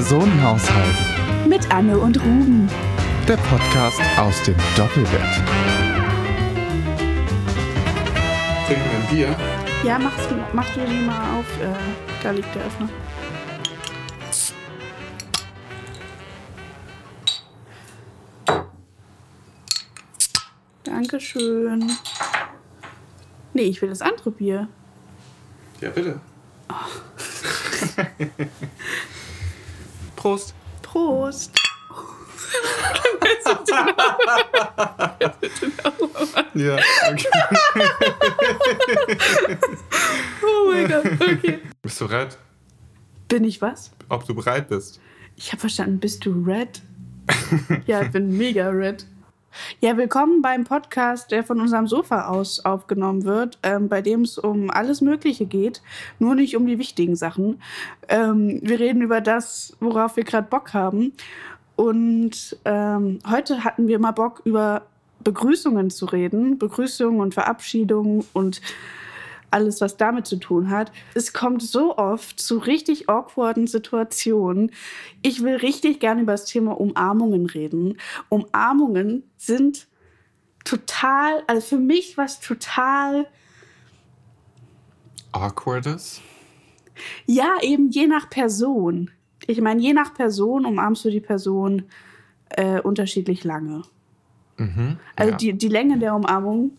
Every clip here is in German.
Zwei-Personen-Haushalt. Mit Anne und Ruben. Der Podcast aus dem Doppelbett. Trinken wir ein Bier? Ja, mach's, mach du die mal auf. Äh, da liegt der Öffner. Dankeschön. Nee, ich will das andere Bier. Ja, bitte. Prost. Prost. Ja, okay. Oh mein Gott, okay. Bist du red? Bin ich was? Ob du bereit bist? Ich habe verstanden, bist du red? ja, ich bin mega red. Ja, willkommen beim Podcast, der von unserem Sofa aus aufgenommen wird, ähm, bei dem es um alles Mögliche geht, nur nicht um die wichtigen Sachen. Ähm, wir reden über das, worauf wir gerade Bock haben. Und ähm, heute hatten wir mal Bock, über Begrüßungen zu reden, Begrüßungen und Verabschiedungen und alles, was damit zu tun hat. Es kommt so oft zu richtig awkwarden Situationen. Ich will richtig gerne über das Thema Umarmungen reden. Umarmungen sind total, also für mich was total, Awkwardes? ja, eben je nach Person. Ich meine, je nach Person umarmst du die Person äh, unterschiedlich lange. Mhm. Also ja. die, die Länge der Umarmung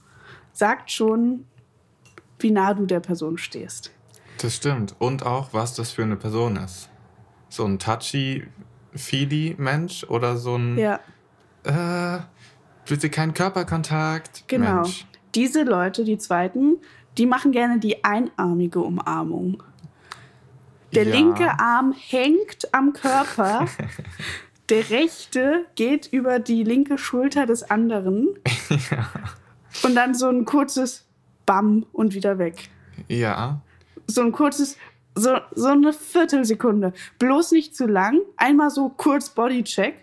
sagt schon, wie nah du der Person stehst. Das stimmt. Und auch, was das für eine Person ist. So ein touchy-feely-Mensch oder so ein Ja, äh, bitte keinen Körperkontakt genau. Mensch. Diese Leute, die zweiten, die machen gerne die einarmige Umarmung. Der Ja. linke Arm hängt am Körper, der rechte geht über die linke Schulter des anderen und dann so ein kurzes Bam und wieder weg. Ja. So ein kurzes, so, so eine Viertelsekunde. Bloß nicht zu lang, einmal so kurz Bodycheck.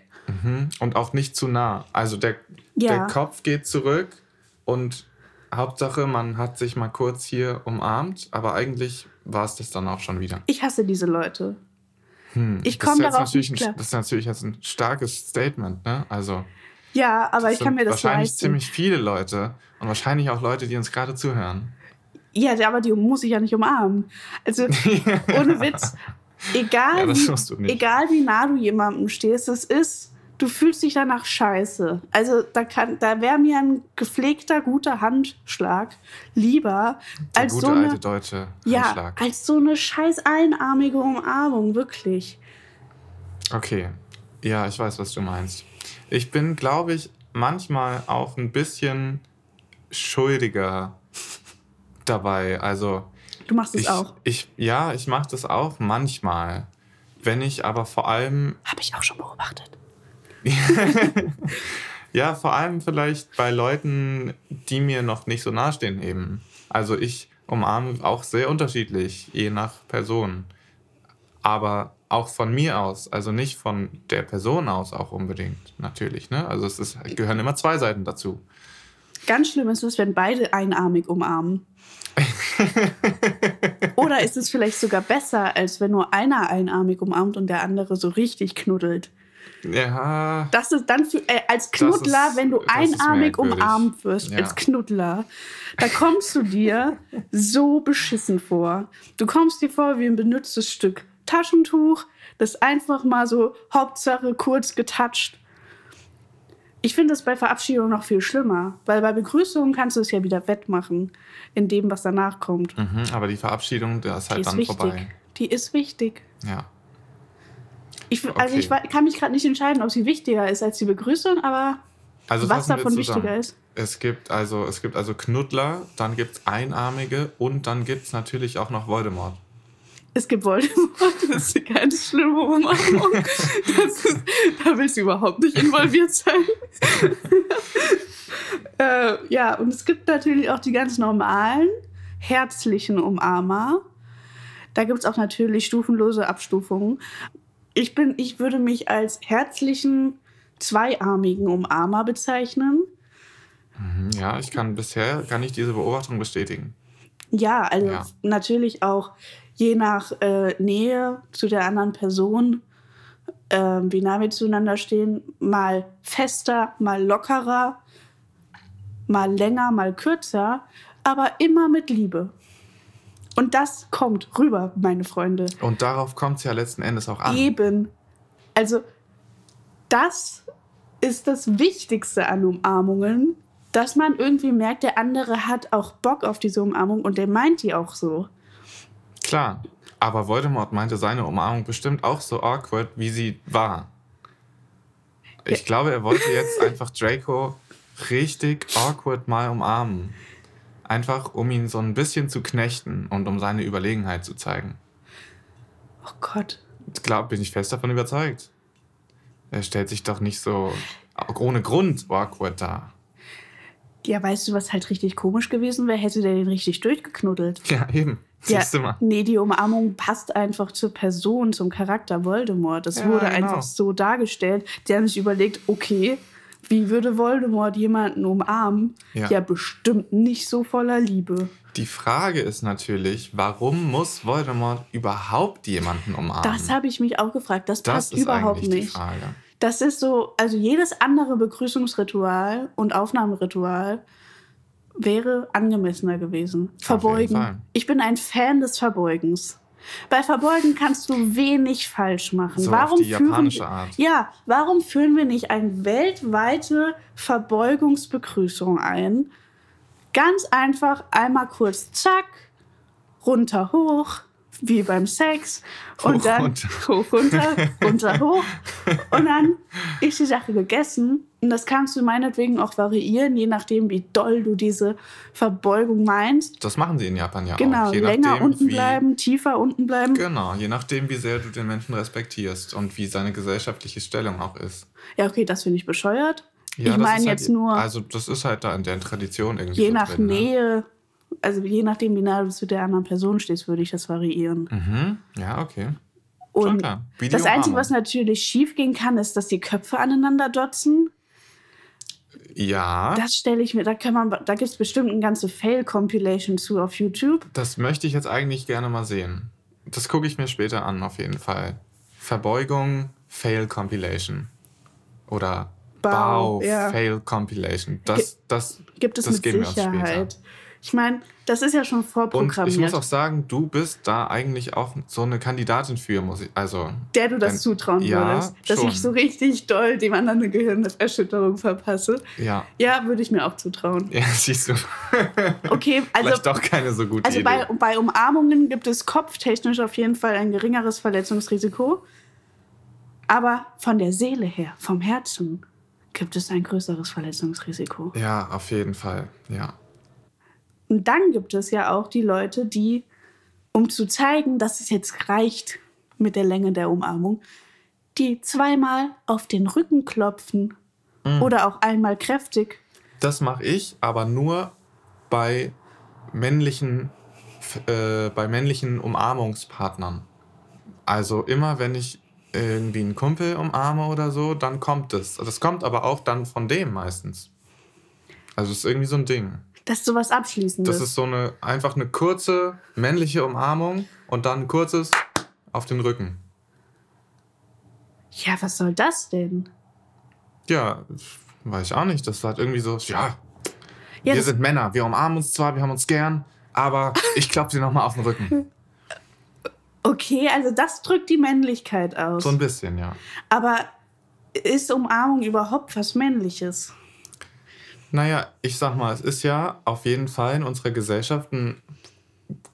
Mhm. Und auch nicht zu nah. Also der, Ja. der Kopf geht zurück und Hauptsache, man hat sich mal kurz hier umarmt, aber eigentlich war es das dann auch schon wieder. Ich hasse diese Leute. Hm. Ich Das komm ist jetzt darauf natürlich nicht ein, klar. Das ist natürlich jetzt ein starkes Statement, ne? Also, Ja, aber das ich kann mir das wahrscheinlich leisten. ziemlich viele Leute und wahrscheinlich auch Leute, die uns gerade zuhören. Ja, aber die muss ich ja nicht umarmen. Also, ohne Witz, egal, Ja, wie, egal wie nah du jemandem stehst, es ist, du fühlst dich danach scheiße. Also, da, kann, da wäre mir ein gepflegter, guter Handschlag lieber Der als gute so eine, alte deutsche ja, Handschlag. als so eine scheiß einarmige Umarmung, wirklich. Okay. Ja, ich weiß, was du meinst. Ich bin, glaube ich, manchmal auch ein bisschen schuldiger dabei. Also, Du machst es ich, auch. ich ja, ich mache das auch manchmal. Wenn ich aber vor allem Habe ich auch schon beobachtet. Ja, vor allem vielleicht bei Leuten, die mir noch nicht so nahestehen eben. Also ich umarme auch sehr unterschiedlich, je nach Person. Aber auch von mir aus, also nicht von der Person aus auch unbedingt, natürlich. Ne? Also es ist, gehören immer zwei Seiten dazu. Ganz schlimm ist es, wenn beide einarmig umarmen. Oder ist es vielleicht sogar besser, als wenn nur einer einarmig umarmt und der andere so richtig knuddelt? Ja, Das ist dann für, äh, als Knuddler, ist- wenn du einarmig umarmt wirst, Ja. als Knuddler, da kommst du dir so beschissen vor. Du kommst dir vor wie ein benutztes Stück Taschentuch, das einfach mal so Hauptsache kurz getatscht. Ich finde es bei Verabschiedung noch viel schlimmer, weil bei Begrüßungen kannst du es ja wieder wettmachen in dem, was danach kommt. mhm, aber die Verabschiedung, da ist Die halt ist dann wichtig. vorbei. Die ist wichtig. Ja. Ich, Also Okay. ich kann mich gerade nicht entscheiden, ob sie wichtiger ist als die Begrüßung, aber Also was davon wichtiger ist. Es gibt also, es gibt also Knuddler, dann gibt es Einarmige und dann gibt es natürlich auch noch Voldemort. Es gibt Voldemort, das ist eine ganz schlimme Umarmung. Ist, da willst du überhaupt nicht involviert sein. äh, ja, und es gibt natürlich auch die ganz normalen, herzlichen Umarmer. Da gibt es auch natürlich stufenlose Abstufungen. Ich, bin, ich würde mich als herzlichen, zweiarmigen Umarmer bezeichnen. Mhm, Ja, ich kann bisher kann ich diese Beobachtung bestätigen. Ja, also Ja. natürlich auch je nach äh, Nähe zu der anderen Person ähm, wie nah wir zueinander stehen, mal fester, mal lockerer, mal länger, mal kürzer, aber immer mit Liebe. Und das kommt rüber, meine Freunde. Und darauf kommt es ja letzten Endes auch an. Eben. Also, das ist das Wichtigste an Umarmungen, dass man irgendwie merkt, der andere hat auch Bock auf diese Umarmung und der meint die auch so. Klar, aber Voldemort meinte seine Umarmung bestimmt auch so awkward, wie sie war. Ich glaube, er wollte jetzt einfach Draco richtig awkward mal umarmen. Einfach, um ihn so ein bisschen zu knechten und um seine Überlegenheit zu zeigen. Oh Gott. Klar, bin ich fest davon überzeugt. Er stellt sich doch nicht so ohne Grund awkward dar. Ja, weißt du, was halt richtig komisch gewesen wäre? Hätte der den richtig durchgeknuddelt. Ja, eben. Ja, nee, die Umarmung passt einfach zur Person, zum Charakter Voldemort. Das Ja, wurde genau. einfach so dargestellt. Die haben sich überlegt, okay, wie würde Voldemort jemanden umarmen? Ja. ja bestimmt nicht so voller Liebe. Die Frage ist natürlich, warum muss Voldemort überhaupt jemanden umarmen? Das habe ich mich auch gefragt. Das, Das passt ist überhaupt eigentlich die nicht. Frage. Das ist so, also jedes andere Begrüßungsritual und Aufnahmeritual wäre angemessener gewesen. Verbeugen. Ich bin ein Fan des Verbeugens. Bei Verbeugen kannst du wenig falsch machen. So warum auf die führen, japanische Art. Ja, warum führen wir nicht eine weltweite Verbeugungsbegrüßung ein? Ganz einfach einmal kurz zack, runter hoch, wie beim Sex und Hoch, dann runter. hoch runter, runter hoch und dann ist die Sache gegessen und das kannst du meinetwegen auch variieren, je nachdem wie doll du diese Verbeugung meinst. Das machen sie in Japan ja Genau, auch. Je länger nachdem, unten wie, bleiben, tiefer unten bleiben. Genau, je nachdem, wie sehr du den Menschen respektierst und wie seine gesellschaftliche Stellung auch ist. Ja, okay, das finde ich bescheuert. Ja, ich meine jetzt halt, nur Also, das ist halt da in der Tradition irgendwie. je so nach drin, ne? Also je nachdem, wie nah du zu der anderen Person stehst, würde ich das variieren. Mhm. Ja, okay. Schon Und das Einzige, was natürlich schief gehen kann, ist, dass die Köpfe aneinander dotzen. Ja, das, Das stelle ich mir, da kann man, da gibt es bestimmt eine ganze Fail-Compilation zu auf YouTube. möchte ich jetzt eigentlich gerne mal sehen. Das gucke ich mir später an, auf jeden Fall. Verbeugung, Fail Compilation. Oder Bau, Bau, ja. Fail Compilation. Das, das, Gibt es das mit geben wir uns später. Ich meine, das ist ja schon Und ich vorprogrammiert. muss auch sagen, du bist da eigentlich auch so eine Kandidatin für, muss ich. Also, der du das Wenn- zutrauen ja, würdest, dass schon. ich so richtig doll dem anderen eine Gehirnerschütterung verpasse. ja. Ja, würde ich mir auch zutrauen. Ja, siehst du. Okay, also Vielleicht doch keine so gute Also Idee. bei, bei Umarmungen gibt es kopftechnisch auf jeden Fall ein geringeres Verletzungsrisiko. Aber von der Seele her, vom Herzen, gibt es ein größeres Verletzungsrisiko. ja, auf jeden Fall. Ja. Und dann gibt es ja auch die Leute, die, um zu zeigen, dass es jetzt reicht mit der Länge der Umarmung, die zweimal auf den Rücken klopfen Mhm. oder auch einmal kräftig. Das mache ich, aber nur bei männlichen, äh, bei männlichen Umarmungspartnern. Also immer, wenn ich irgendwie einen Kumpel umarme oder so, dann kommt es. Das kommt aber auch dann von dem meistens. Also es ist irgendwie so ein Ding. Das ist sowas Abschließendes. Das ist so eine einfach eine kurze männliche Umarmung und dann ein kurzes auf den Rücken. ja, was soll das denn? Ja, weiß ich auch nicht. Das war halt irgendwie so, ja, Ja, wir sind Männer, wir umarmen uns zwar, wir haben uns gern, aber ich klopfe dir nochmal auf den Rücken. okay, also das drückt die Männlichkeit aus. So ein bisschen, ja. Aber ist Umarmung überhaupt was Männliches? Naja, ich sag mal, es ist ja auf jeden Fall in unserer Gesellschaft ein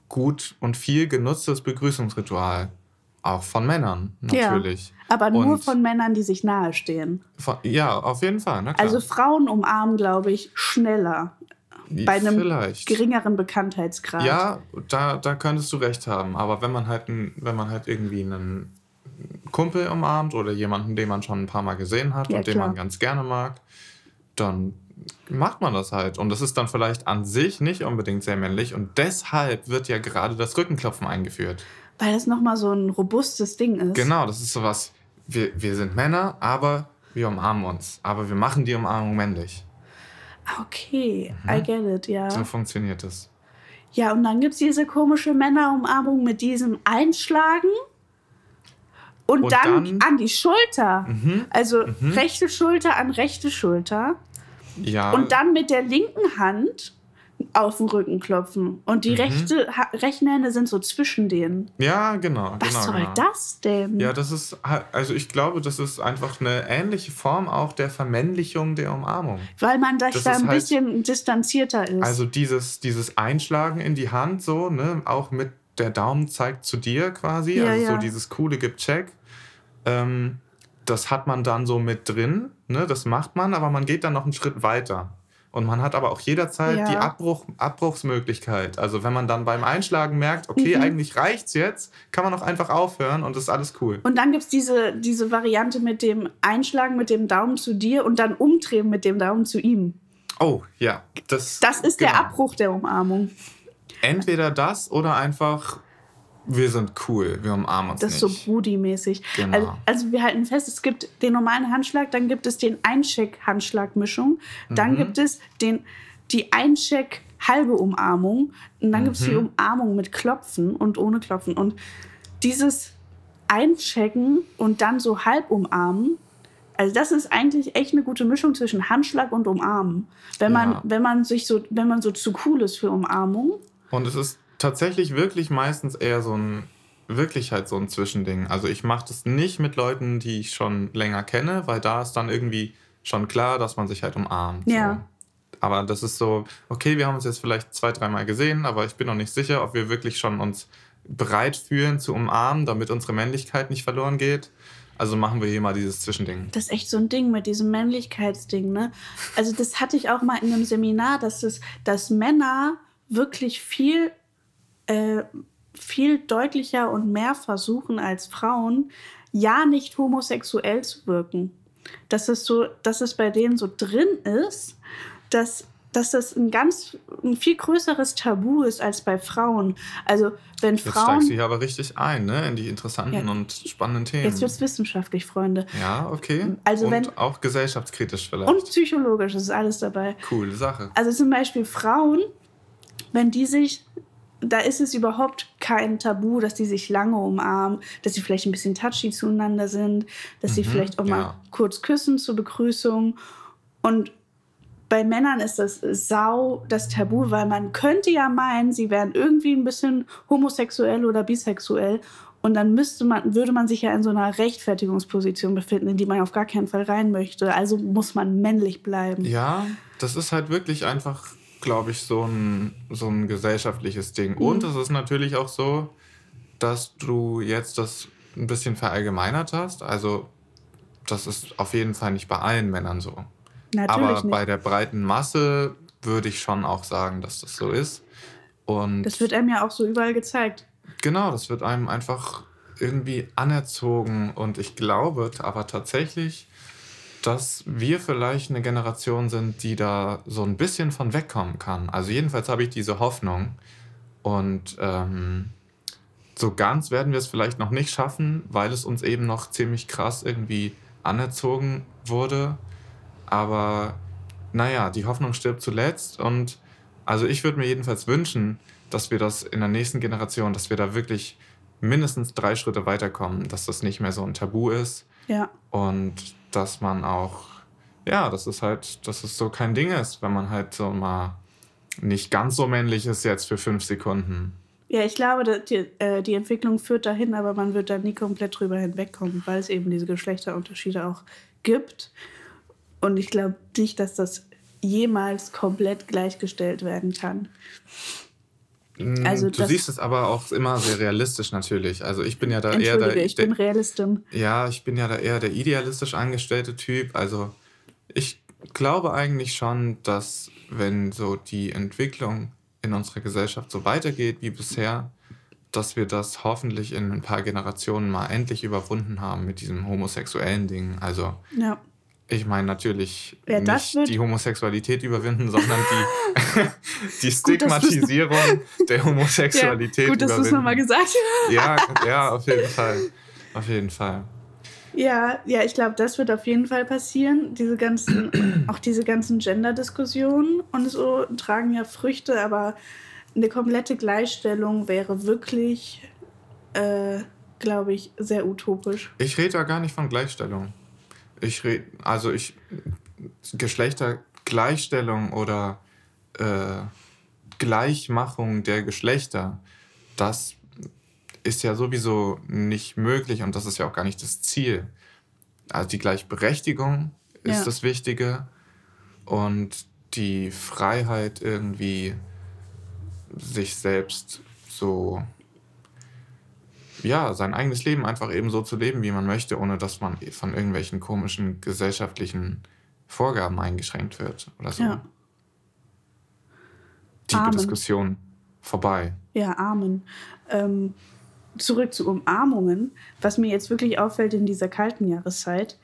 gut und viel genutztes Begrüßungsritual. Auch von Männern, natürlich. Aber nur Und- von Männern, die sich nahestehen. Von, ja, auf jeden Fall. Also Frauen umarmen, glaube ich, schneller. Bei einem Vielleicht. geringeren Bekanntheitsgrad. Ja, da, da könntest du recht haben. Aber wenn man halt, wenn man halt irgendwie einen Kumpel umarmt oder jemanden, den man schon ein paar Mal gesehen hat Ja, und den klar. man ganz gerne mag, dann macht man das halt. Und das ist dann vielleicht an sich nicht unbedingt sehr männlich. Und deshalb wird ja gerade das Rückenklopfen eingeführt. Weil das nochmal so ein robustes Ding ist. Genau, das ist sowas. Wir, wir sind Männer, aber wir umarmen uns. Aber wir machen die Umarmung männlich. Okay, Mhm. I get it, ja. So funktioniert das. Ja, und dann gibt es diese komische Männerumarmung mit diesem Einschlagen. Und, Und dann, dann- an die Schulter. Mhm. Also Mhm. rechte Schulter an rechte Schulter. Ja. Und dann mit der linken Hand auf den Rücken klopfen. Und die Mhm. rechte, ha rechten Hände sind so zwischen denen. ja, genau. Was genau, soll genau. das denn? Ja, das ist, also ich glaube, das ist einfach eine ähnliche Form auch der Vermännlichung der Umarmung. Weil man sich Das da ein halt- bisschen distanzierter ist. Also dieses, dieses Einschlagen in die Hand so, ne, auch mit der Daumen zeigt zu dir quasi, Ja, also ja. so dieses coole gibt Check. Ähm, das hat man dann so mit drin, ne, das macht man, aber man geht dann noch einen Schritt weiter. Und man hat aber auch jederzeit Ja. die Abbruch, Abbruchsmöglichkeit. Also wenn man dann beim Einschlagen merkt, okay, Mhm. eigentlich reicht's jetzt, kann man auch einfach aufhören und ist alles cool. Und dann gibt es diese, diese Variante mit dem Einschlagen mit dem Daumen zu dir und dann umdrehen mit dem Daumen zu ihm. Oh, ja. Das, Das ist der genau. Abbruch der Umarmung. Entweder das oder einfach, wir sind cool, wir umarmen uns Das ist nicht. so Brudi-mäßig. Genau. Also, also wir halten fest, es gibt den normalen Handschlag, dann gibt es den Eincheck-Handschlag-Mischung, dann Mhm. gibt es den, die Eincheck-halbe Umarmung und dann gibt es die Mhm. Umarmung mit Klopfen und ohne Klopfen. Und dieses Einchecken und dann so halb umarmen, also das ist eigentlich echt eine gute Mischung zwischen Handschlag und Umarmen. Wenn man, Ja. wenn man sich so, wenn man so zu cool ist für Umarmung. Und es ist tatsächlich wirklich meistens eher so ein, wirklich halt so ein Zwischending. Also ich mache das nicht mit Leuten, die ich schon länger kenne, weil da ist dann irgendwie schon klar, dass man sich halt umarmt. Ja. So. Aber das ist so, okay, wir haben uns jetzt vielleicht zwei, dreimal gesehen, aber ich bin noch nicht sicher, ob wir wirklich schon uns bereit fühlen zu umarmen, damit unsere Männlichkeit nicht verloren geht. Also machen wir hier mal dieses Zwischending. Das ist echt so ein Ding mit diesem Männlichkeitsding, ne? Also das hatte ich auch mal in einem Seminar, dass es, dass Männer wirklich viel, äh, viel deutlicher und mehr versuchen als Frauen, ja nicht homosexuell zu wirken. Dass es so, dass es bei denen so drin ist, dass dass das ein ganz ein viel größeres Tabu ist als bei Frauen. Also wenn Jetzt Frauen steigst du hier aber richtig ein, ne? In die interessanten Ja. und spannenden Themen. jetzt wird's wissenschaftlich, Freunde. ja, okay. Also und wenn- auch gesellschaftskritisch vielleicht. Und psychologisch ist alles dabei. Coole Sache. Also zum Beispiel Frauen, wenn die sich, da ist es überhaupt kein Tabu, dass die sich lange umarmen, dass sie vielleicht ein bisschen touchy zueinander sind, dass sie Mhm, vielleicht auch mal ja. kurz küssen zur Begrüßung. Und bei Männern ist das sau das Tabu, weil man könnte ja meinen, sie wären irgendwie ein bisschen homosexuell oder bisexuell. Und dann müsste man, würde man sich ja in so einer Rechtfertigungsposition befinden, in die man auf gar keinen Fall rein möchte. Also muss man männlich bleiben. Ja, das ist halt wirklich einfach, glaube ich, so ein, so ein gesellschaftliches Ding. Mhm. Und es ist natürlich auch so, dass du jetzt das ein bisschen verallgemeinert hast. Also, das ist auf jeden Fall nicht bei allen Männern so. Natürlich Aber nicht. bei der breiten Masse würde ich schon auch sagen, dass das so ist. Und Das wird einem ja auch so überall gezeigt. Genau, das wird einem einfach irgendwie anerzogen. Und ich glaube aber tatsächlich, dass wir vielleicht eine Generation sind, die da so ein bisschen von wegkommen kann. Also jedenfalls habe ich diese Hoffnung. Und ähm, so ganz werden wir es vielleicht noch nicht schaffen, weil es uns eben noch ziemlich krass irgendwie anerzogen wurde. Aber naja, die Hoffnung stirbt zuletzt. Und also ich würde mir jedenfalls wünschen, dass wir das in der nächsten Generation, dass wir da wirklich mindestens drei Schritte weiterkommen, dass das nicht mehr so ein Tabu ist Ja. und dass man auch, ja, dass es halt, dass es so kein Ding ist, wenn man halt so mal nicht ganz so männlich ist jetzt für fünf Sekunden. Ja, ich glaube, die, äh, die Entwicklung führt dahin, aber man wird da nie komplett drüber hinwegkommen, weil es eben diese Geschlechterunterschiede auch gibt. Und ich glaube nicht, dass das jemals komplett gleichgestellt werden kann. Mm, Also du siehst es aber auch immer sehr realistisch natürlich. Also ich bin ja da eher der, ich bin Realistin. Ja, ich bin ja da eher der idealistisch angestellte Typ. Also ich glaube eigentlich schon, dass wenn so die Entwicklung in unserer Gesellschaft so weitergeht wie bisher, dass wir das hoffentlich in ein paar Generationen mal endlich überwunden haben mit diesem homosexuellen Ding. Also Ja. Ich meine natürlich das nicht die Homosexualität überwinden, sondern die, die Gut, Stigmatisierung der Homosexualität ja, gut, dass du es nochmal gesagt hast. Ja, ja, auf jeden Fall. Auf jeden Fall. Ja, ja, ich glaube, das wird auf jeden Fall passieren. Diese ganzen, auch diese ganzen Gender-Diskussionen und so tragen ja Früchte, aber eine komplette Gleichstellung wäre wirklich äh, glaube ich, sehr utopisch. Ich rede da gar nicht von Gleichstellung. Ich rede, also ich, Geschlechtergleichstellung oder äh, Gleichmachung der Geschlechter, das ist ja sowieso nicht möglich und das ist ja auch gar nicht das Ziel. Also die Gleichberechtigung ist Ja. das Wichtige und die Freiheit irgendwie sich selbst so ja, sein eigenes Leben einfach eben so zu leben, wie man möchte, ohne dass man von irgendwelchen komischen gesellschaftlichen Vorgaben eingeschränkt wird oder so. Ja. Tiefe Amen. Diskussion vorbei. Ja, Amen. Ähm, zurück zu Umarmungen. Was mir jetzt wirklich auffällt in dieser kalten Jahreszeit.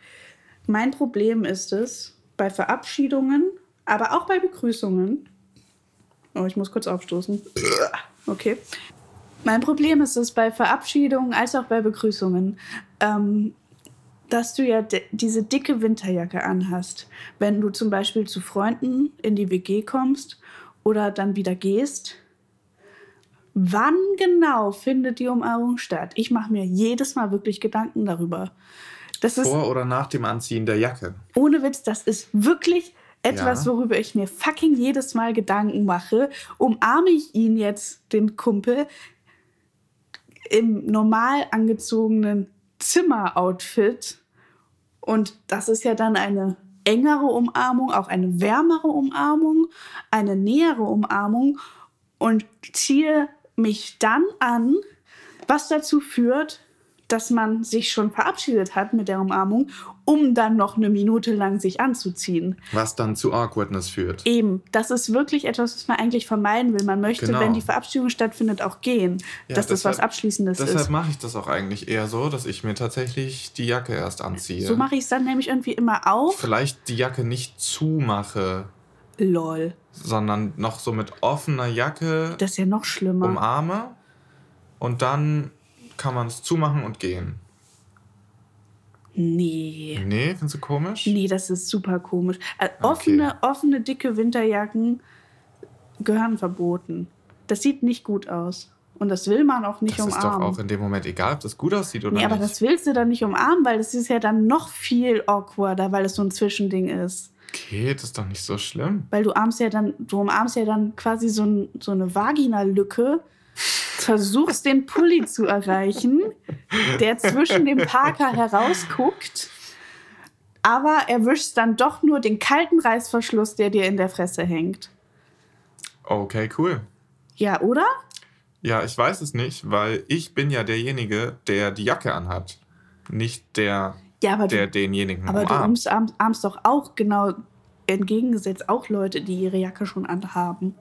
Mein Problem ist es, bei Verabschiedungen, aber auch bei Begrüßungen. Oh, ich muss kurz aufstoßen. Okay. Mein Problem ist es bei Verabschiedungen als auch bei Begrüßungen, ähm, dass du ja di- diese dicke Winterjacke anhast. Wenn du zum Beispiel zu Freunden in die WG kommst oder dann wieder gehst, Wann genau findet die Umarmung statt? Ich mache mir jedes Mal wirklich Gedanken darüber. Das Vor oder nach dem Anziehen der Jacke. ohne Witz, das ist wirklich etwas, Ja. worüber ich mir fucking jedes Mal Gedanken mache. Umarme ich ihn jetzt, den Kumpel, im normal angezogenen Zimmeroutfit? Und das ist ja dann eine engere Umarmung, auch eine wärmere Umarmung, eine nähere Umarmung und ziehe mich dann an, was dazu führt, dass man sich schon verabschiedet hat mit der Umarmung, um dann noch eine Minute lang sich anzuziehen. Was dann zu Awkwardness führt. Eben, das ist wirklich etwas, was man eigentlich vermeiden will. Man möchte, Genau. wenn die Verabschiedung stattfindet, auch gehen. Ja, dass das was deshalb- Abschließendes Deshalb ist. mache ich das auch eigentlich eher so, dass ich mir tatsächlich die Jacke erst anziehe. So mache ich es dann nämlich irgendwie immer auf. Vielleicht die Jacke nicht zumache, Lol. sondern noch so mit offener Jacke Das ist ja noch schlimmer. umarme und dann kann man es zumachen und gehen. Nee. Nee, findest du komisch? Nee, das ist super komisch. Äh, Okay. offene, offene, dicke Winterjacken gehören verboten. Das sieht nicht gut aus. Und das will man auch nicht das ist doch umarmen. auch in dem Moment egal, ob das gut aussieht oder nee, aber nicht. das willst du dann nicht umarmen, weil das ist ja dann noch viel awkwarder, weil es so ein Zwischending ist. Okay, das ist doch nicht so schlimm. Weil du umarmst ja dann, du umarmst ja dann quasi so, ein, so eine Vaginalücke, versuchst den Pulli zu erreichen, der zwischen dem Parker herausguckt, aber erwischst dann doch nur den kalten Reißverschluss, der dir in der Fresse hängt. Okay, cool. Ja, oder? Ja, ich weiß es nicht, weil ich bin ja derjenige, der die Jacke anhat. Nicht der, Ja, aber der du, denjenigen aber du umarmt. umarmst, umarmst doch auch genau entgegengesetzt auch Leute, die ihre Jacke schon anhaben.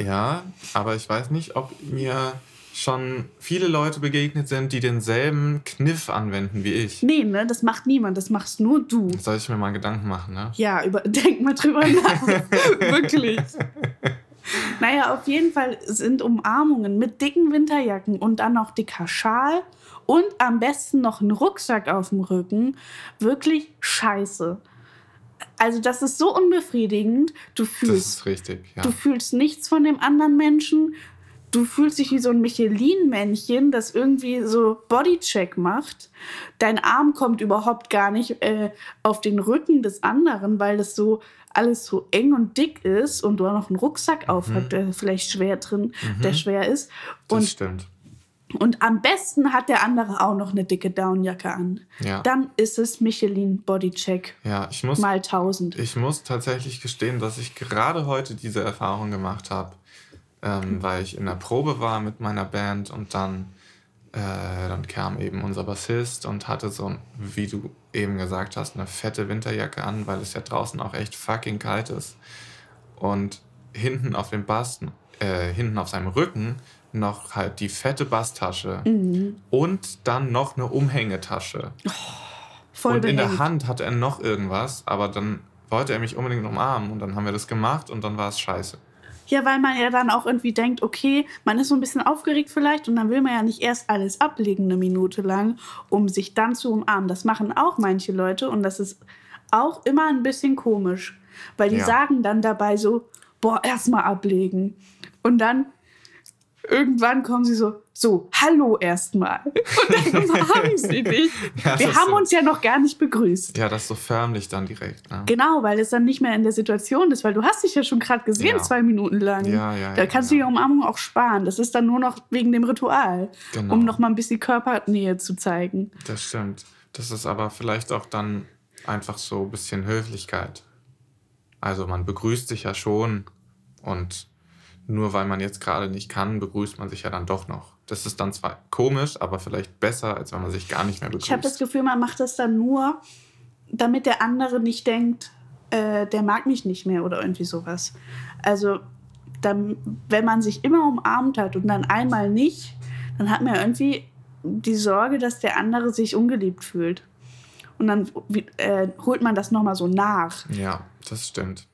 Ja, aber ich weiß nicht, ob mir schon viele Leute begegnet sind, die denselben Kniff anwenden wie ich. Nee, ne, das macht niemand, das machst nur du. Soll ich mir mal Gedanken machen, ne? Ja, über, denk mal drüber nach. Wirklich. Naja, auf jeden Fall sind Umarmungen mit dicken Winterjacken und dann noch dicker Schal und am besten noch ein Rucksack auf dem Rücken wirklich scheiße. Also das ist so unbefriedigend. Du Das fühlst, ist richtig, ja. du fühlst nichts von dem anderen Menschen. Du fühlst dich wie so ein Michelin-Männchen, das irgendwie so Bodycheck macht. Dein Arm kommt überhaupt gar nicht äh, auf den Rücken des anderen, weil das so alles so eng und dick ist und du auch noch einen Rucksack aufhast, der vielleicht schwer drin, der schwer ist. Das Und, stimmt. und am besten hat der andere auch noch eine dicke Downjacke an. Ja. Dann ist es Michelin Bodycheck Ja, ich muss, mal 1000. ich muss tatsächlich gestehen, dass ich gerade heute diese Erfahrung gemacht habe, ähm, weil ich in der Probe war mit meiner Band und dann, äh, dann kam eben unser Bassist und hatte so, wie du eben gesagt hast, eine fette Winterjacke an, weil es ja draußen auch echt fucking kalt ist. Und hinten auf dem Bass, äh, hinten auf seinem Rücken noch halt die fette Basstasche Mhm. und dann noch eine Umhängetasche. Voll und in der behängt. Hand hatte er noch irgendwas, aber dann wollte er mich unbedingt umarmen und dann haben wir das gemacht und dann war es scheiße. Ja, weil man ja dann auch irgendwie denkt, okay, man ist so ein bisschen aufgeregt vielleicht und dann will man ja nicht erst alles ablegen eine Minute lang, um sich dann zu umarmen. Das machen auch manche Leute und das ist auch immer ein bisschen komisch, weil die Ja. sagen dann dabei so, boah, erstmal ablegen. Und dann irgendwann kommen sie so, so, hallo erstmal. Und dann umarmen sie dich. Ja, Wir haben so- uns ja noch gar nicht begrüßt. Ja, das so förmlich dann direkt. Ne? Genau, weil es dann nicht mehr in der Situation ist, weil du hast dich ja schon gerade gesehen, Ja. zwei Minuten lang. Ja, ja, Da kannst ja. du die Umarmung auch sparen. Das ist dann nur noch wegen dem Ritual, Genau. um noch mal ein bisschen Körpernähe zu zeigen. Das stimmt. Das ist aber vielleicht auch dann einfach so ein bisschen Höflichkeit. Also man begrüßt sich ja schon und nur weil man jetzt gerade nicht kann, begrüßt man sich ja dann doch noch. Das ist dann zwar komisch, aber vielleicht besser, als wenn man sich gar nicht mehr begrüßt. Ich habe das Gefühl, man macht das dann nur, damit der andere nicht denkt, äh, der mag mich nicht mehr oder irgendwie sowas. Also, dann, wenn man sich immer umarmt hat und dann einmal nicht, dann hat man irgendwie die Sorge, dass der andere sich ungeliebt fühlt. Und dann äh, holt man das nochmal so nach. ja, das stimmt.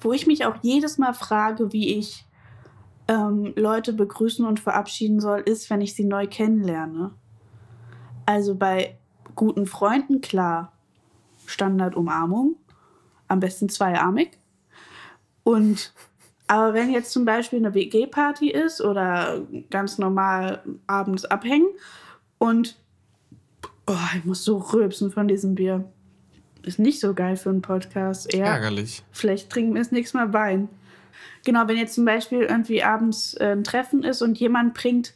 Wo ich mich auch jedes Mal frage, wie ich ähm, Leute begrüßen und verabschieden soll, ist, wenn ich sie neu kennenlerne. Also bei guten Freunden, klar, Standardumarmung, am besten zweiarmig. Und aber wenn jetzt zum Beispiel eine WG-Party ist oder ganz normal abends abhängen und oh, ich muss so rülpsen von diesem Bier. Ist nicht so geil für einen Podcast. Eher Ärgerlich. Vielleicht trinken wir das nächste Mal Wein. Genau, wenn jetzt zum Beispiel irgendwie abends ein Treffen ist und jemand bringt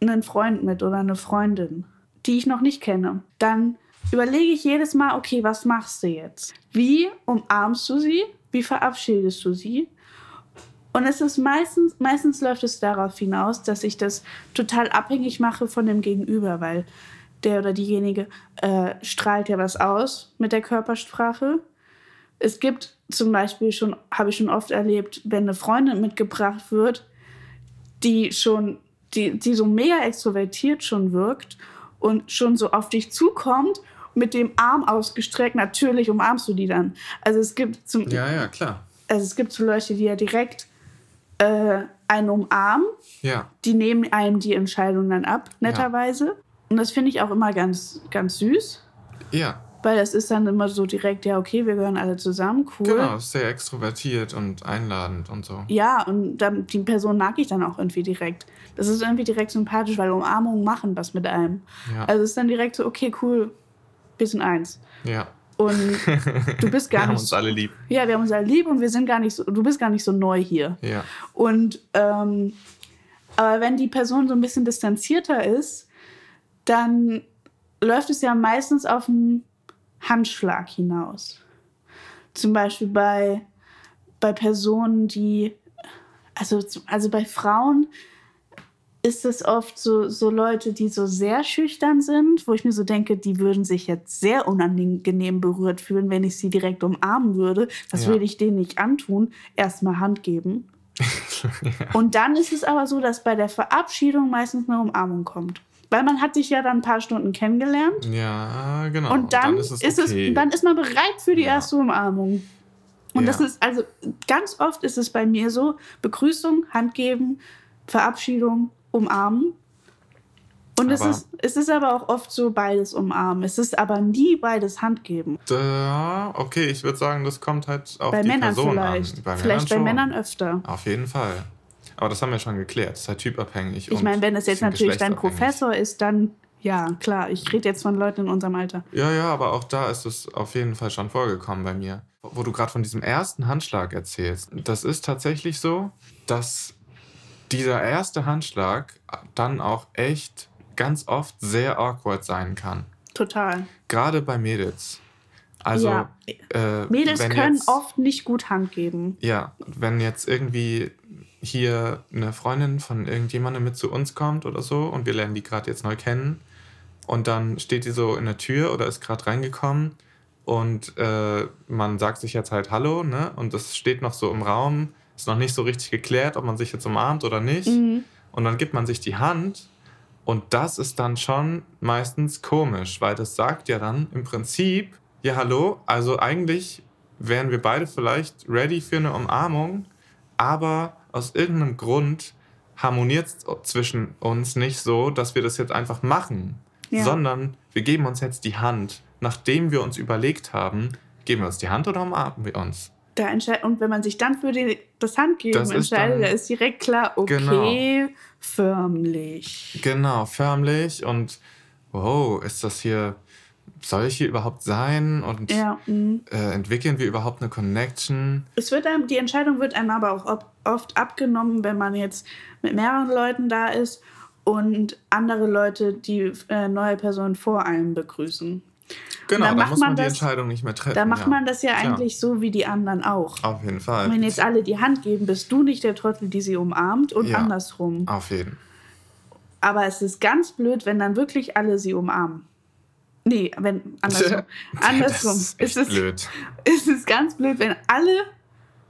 einen Freund mit oder eine Freundin, die ich noch nicht kenne, dann überlege ich jedes Mal, okay, was machst du jetzt? Wie umarmst du sie? Wie verabschiedest du sie? Und es ist meistens, meistens läuft es darauf hinaus, dass ich das total abhängig mache von dem Gegenüber, weil der oder diejenige äh, strahlt ja was aus mit der Körpersprache. Es gibt zum Beispiel schon, habe ich schon oft erlebt, wenn eine Freundin mitgebracht wird, die schon, die, die so mega extrovertiert schon wirkt und schon so auf dich zukommt, mit dem Arm ausgestreckt, natürlich umarmst du die dann. Also es gibt zum, Ja, ja, klar. also es gibt so Leute, die ja direkt äh, einen umarmen, Ja, die nehmen einem die Entscheidung dann ab, netterweise. Und das finde ich auch immer ganz, ganz süß, ja. Weil das ist dann immer so direkt, ja, okay, wir gehören alle zusammen, cool. Genau, ist sehr extrovertiert und einladend und so. Ja, und dann, die Person mag ich dann auch irgendwie direkt. Das ist irgendwie direkt sympathisch, weil Umarmungen machen was mit einem. Ja. Also es ist dann direkt so, okay, cool, wir sind eins. ja. Und du bist Wir gar haben nicht. uns alle lieb. ja, wir haben uns alle lieb und wir sind gar nicht so, du bist gar nicht so neu hier. Ja. Und ähm, aber wenn die Person so ein bisschen distanzierter ist, dann läuft es ja meistens auf einen Handschlag hinaus. Zum Beispiel bei, bei Personen, die, also, also bei Frauen ist es oft so, so Leute, die so sehr schüchtern sind, wo ich mir so denke, die würden sich jetzt sehr unangenehm berührt fühlen, wenn ich sie direkt umarmen würde. Das Ja. würde ich denen nicht antun. Erstmal Hand geben. Und dann ist es aber so, dass bei der Verabschiedung meistens eine Umarmung kommt. Weil man hat sich ja dann ein paar Stunden kennengelernt. Ja, genau. und dann, ist es ist okay. es, dann ist man bereit für die Ja. erste Umarmung. Und Ja. das ist, also ganz oft ist es bei mir so: Begrüßung, Hand geben, Verabschiedung, umarmen. Und es ist, es ist aber auch oft so beides umarmen. Es ist aber nie beides Hand geben. Ja, okay, ich würde sagen, das kommt halt auf bei die Männern Person vielleicht. an. Bei vielleicht bei schon. Männern öfter. Auf jeden Fall. Aber das haben wir schon geklärt. Das ist halt typabhängig. Ich meine, wenn es jetzt natürlich dein. Professor ist, dann ja, klar. Ich rede jetzt von Leuten in unserem Alter. Ja, ja, aber auch da ist es auf jeden Fall schon vorgekommen bei mir. Wo du gerade von diesem ersten Handschlag erzählst. Das ist tatsächlich so, dass dieser erste Handschlag dann auch echt ganz oft sehr awkward sein kann. Total. Gerade bei Mädels. Also, ja. äh, Mädels können jetzt, oft nicht gut Hand geben. Ja, wenn jetzt irgendwie hier eine Freundin von irgendjemandem mit zu uns kommt oder so und wir lernen die gerade jetzt neu kennen und dann steht die so in der Tür oder ist gerade reingekommen und äh, man sagt sich jetzt halt Hallo, ne? Und das steht noch so im Raum, ist noch nicht so richtig geklärt, ob man sich jetzt umarmt oder nicht. Mhm. Und dann gibt man sich die Hand und das ist dann schon meistens komisch, weil das sagt ja dann im Prinzip, ja hallo, also eigentlich wären wir beide vielleicht ready für eine Umarmung, aber aus irgendeinem Grund harmoniert es zwischen uns nicht so, dass wir das jetzt einfach machen, Ja. sondern wir geben uns jetzt die Hand. Nachdem wir uns überlegt haben, geben wir uns die Hand oder umarmen wir uns? Da entscheidet, und wenn man sich dann für die, das Handgeben Das entscheidet, dann- da ist direkt klar, okay, förmlich. Genau, förmlich und wow, ist das hier, soll ich hier überhaupt sein? Und Ja, mhm. äh, entwickeln wir überhaupt eine Connection? Es wird einem, die Entscheidung wird einem aber auch ob, oft abgenommen, wenn man jetzt mit mehreren Leuten da ist und andere Leute die äh, neue Person vor einem begrüßen. Genau, dann da macht muss man, man die das- Entscheidung nicht mehr treffen. Da macht ja. man das ja Klar. eigentlich so wie die anderen auch. Auf jeden Fall. Wenn jetzt alle die Hand geben, bist du nicht der Trottel, die sie umarmt und Ja. andersrum. Auf jeden. Aber es ist ganz blöd, wenn dann wirklich alle sie umarmen. Nee, wenn andersrum. andersrum. Ist echt es, ist, blöd. es ist ganz blöd, wenn alle